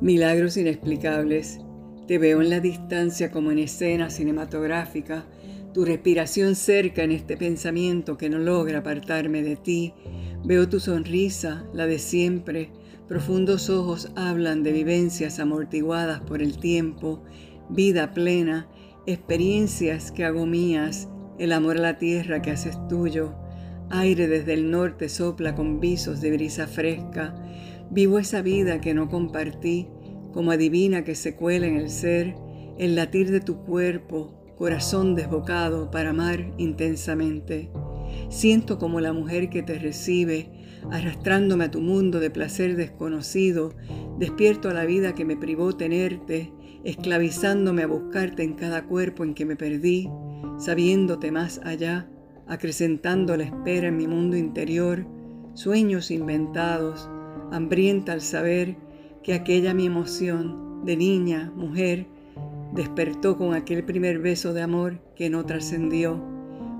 Milagros inexplicables. Te veo en la distancia como en escena cinematográfica, tu respiración cerca en este pensamiento que no logra apartarme de ti. Veo tu sonrisa, la de siempre. Profundos ojos hablan de vivencias amortiguadas por el tiempo, vida plena, experiencias que hago mías, el amor a la tierra que haces tuyo. Aire desde el norte sopla con visos de brisa fresca. Vivo esa vida que no compartí, como adivina que se cuela en el ser, el latir de tu cuerpo, corazón desbocado para amar intensamente. Siento como la mujer que te recibe, arrastrándome a tu mundo de placer desconocido, despierto a la vida que me privó tenerte, esclavizándome a buscarte en cada cuerpo en que me perdí, sabiéndote más allá, acrecentando la espera en mi mundo interior, sueños inventados, hambrienta al saber que aquella mi emoción de niña, mujer, despertó con aquel primer beso de amor que no trascendió.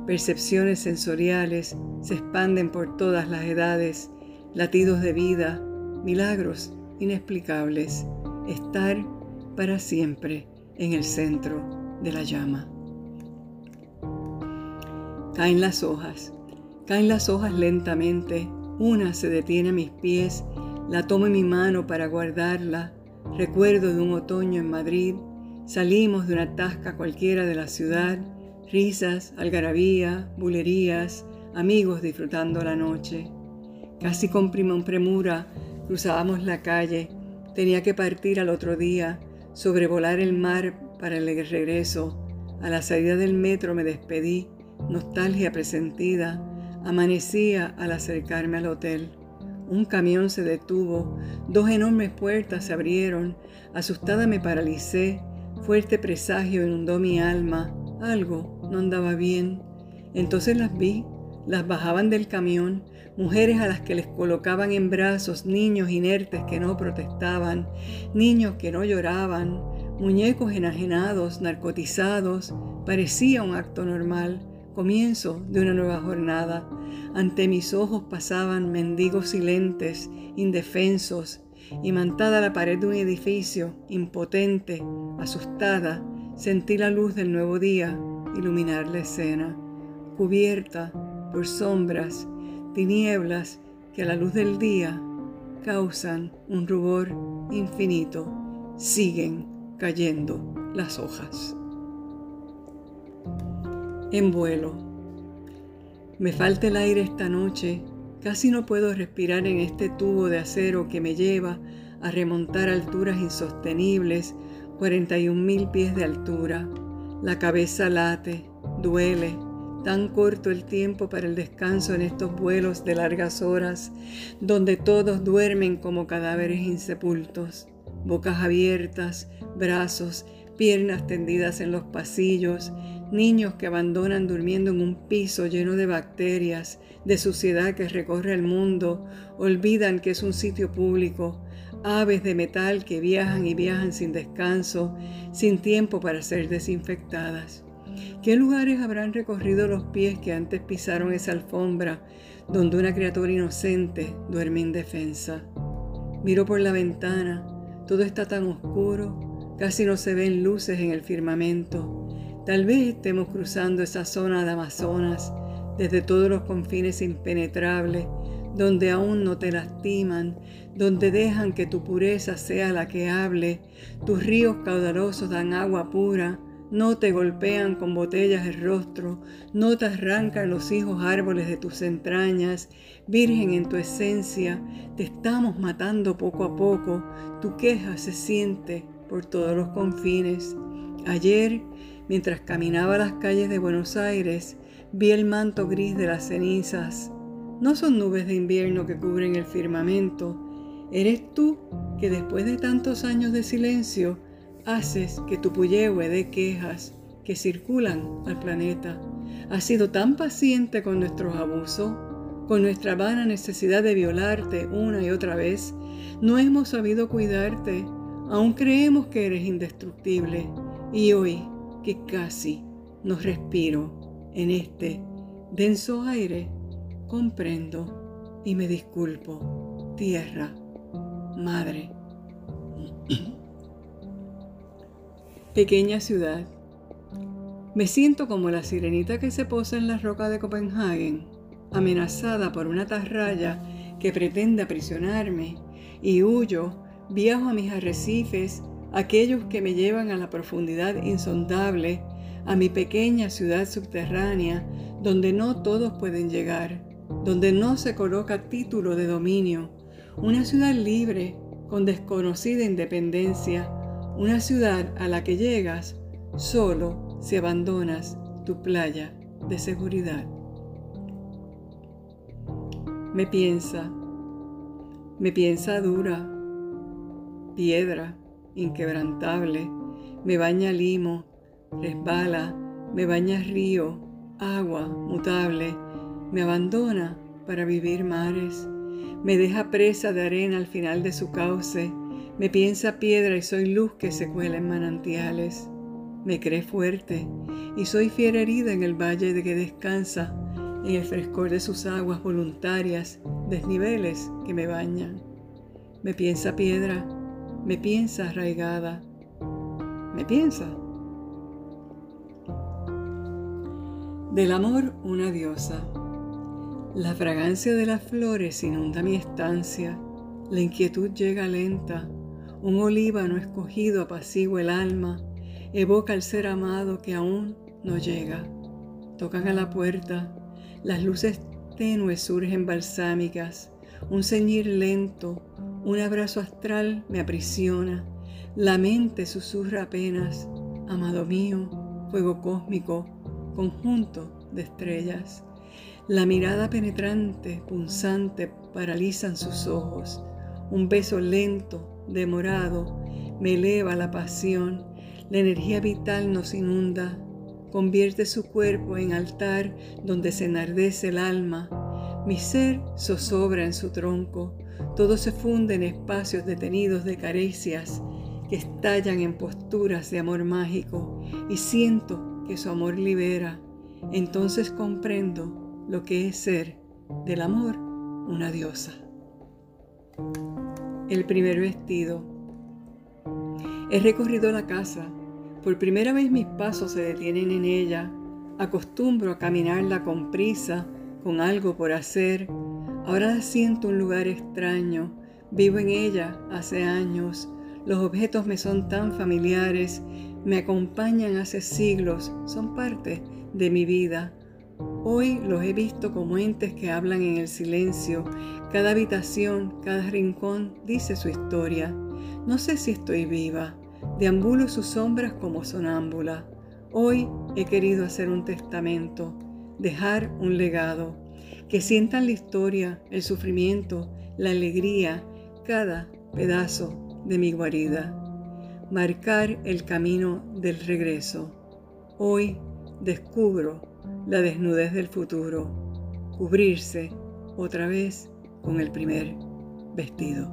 Percepciones sensoriales se expanden por todas las edades, latidos de vida, milagros inexplicables, estar para siempre en el centro de la llama. Caen las hojas, caen las hojas lentamente, una se detiene a mis pies, la tomo en mi mano para guardarla. Recuerdo de un otoño en Madrid, salimos de una tasca cualquiera de la ciudad, risas, algarabía, bulerías, amigos disfrutando la noche. Casi con premura cruzábamos la calle, tenía que partir al otro día, sobrevolar el mar para el regreso. A la salida del metro me despedí, nostalgia presentida, Amanecía al acercarme al hotel. Un camión se detuvo, dos enormes puertas se abrieron, asustada me paralicé, fuerte presagio inundó mi alma, algo no andaba bien. Entonces las vi, las bajaban del camión, mujeres a las que les colocaban en brazos niños inertes que no protestaban, niños que no lloraban, muñecos enajenados, narcotizados, parecía un acto normal comienzo de una nueva jornada. Ante mis ojos pasaban mendigos silentes, indefensos, imantada la pared de un edificio, impotente, asustada, sentí la luz del nuevo día iluminar la escena, cubierta por sombras, tinieblas que a la luz del día causan un rubor infinito, siguen cayendo las hojas en vuelo. Me falta el aire esta noche, casi no puedo respirar en este tubo de acero que me lleva a remontar alturas insostenibles, 41 mil pies de altura. La cabeza late, duele, tan corto el tiempo para el descanso en estos vuelos de largas horas, donde todos duermen como cadáveres insepultos, bocas abiertas, brazos, piernas tendidas en los pasillos, niños que abandonan durmiendo en un piso lleno de bacterias, de suciedad que recorre el mundo, olvidan que es un sitio público, aves de metal que viajan y viajan sin descanso, sin tiempo para ser desinfectadas. ¿Qué lugares habrán recorrido los pies que antes pisaron esa alfombra donde una criatura inocente duerme indefensa? Miro por la ventana, todo está tan oscuro, casi no se ven luces en el firmamento. Tal vez estemos cruzando esa zona de Amazonas desde todos los confines impenetrables, donde aún no te lastiman, donde dejan que tu pureza sea la que hable, tus ríos caudalosos dan agua pura, no te golpean con botellas el rostro, no te arrancan los hijos árboles de tus entrañas, virgen en tu esencia, te estamos matando poco a poco, tu queja se siente por todos los confines. Ayer Mientras caminaba las calles de Buenos Aires, vi el manto gris de las cenizas. No son nubes de invierno que cubren el firmamento. Eres tú que después de tantos años de silencio haces que tu puyehue dé quejas que circulan al planeta. Has sido tan paciente con nuestros abusos, con nuestra vana necesidad de violarte una y otra vez. No hemos sabido cuidarte. Aún creemos que eres indestructible. Y hoy, que casi no respiro en este denso aire, comprendo y me disculpo, tierra, madre, Pequeña ciudad. Me siento como la sirenita que se posa en la roca de Copenhagen, amenazada por una tarraya que pretende aprisionarme, y huyo, viajo a mis arrecifes, aquellos que me llevan a la profundidad insondable, a mi pequeña ciudad subterránea, donde no todos pueden llegar, donde no se coloca título de dominio, una ciudad libre, con desconocida independencia, una ciudad a la que llegas solo si abandonas tu playa de seguridad. Me piensa, me piensa dura, piedra, inquebrantable, me baña limo, resbala, me baña río, agua mutable, me abandona para vivir mares, me deja presa de arena al final de su cauce, me piensa piedra y soy luz que se cuela en manantiales. Me cree fuerte y soy fiera herida en el valle de que descansa, en el frescor de sus aguas voluntarias, desniveles que me bañan. Me piensa piedra, me piensa arraigada, me piensa. Del amor una diosa. La fragancia de las flores inunda mi estancia, la inquietud llega lenta, un olíbano escogido apacigua el alma, evoca al ser amado que aún no llega. Tocan a la puerta, las luces tenues surgen balsámicas, un ceñir lento, un abrazo astral me aprisiona, la mente susurra apenas, amado mío, fuego cósmico, conjunto de estrellas. La mirada penetrante, punzante, paralizan sus ojos, un beso lento, demorado, me eleva la pasión, la energía vital nos inunda, convierte su cuerpo en altar donde se enardece el alma. Mi ser zozobra en su tronco, todo se funde en espacios detenidos de caricias que estallan en posturas de amor mágico y siento que su amor libera. Entonces comprendo lo que es ser del amor una diosa el primer vestido. He recorrido la casa. Por primera vez mis pasos se detienen en ella. Acostumbro a caminarla con prisa, con algo por hacer. Ahora siento un lugar extraño. Vivo en ella hace años. Los objetos me son tan familiares. Me acompañan hace siglos. Son parte de mi vida. Hoy los he visto como entes que hablan en el silencio. Cada habitación, cada rincón dice su historia. No sé si estoy viva. Deambulo sus sombras como sonámbula. Hoy he querido hacer un testamento, dejar un legado. Que sientan la historia, el sufrimiento, la alegría, cada pedazo de mi guarida. Marcar el camino del regreso. Hoy descubro la desnudez del futuro, cubrirse otra vez con el primer vestido.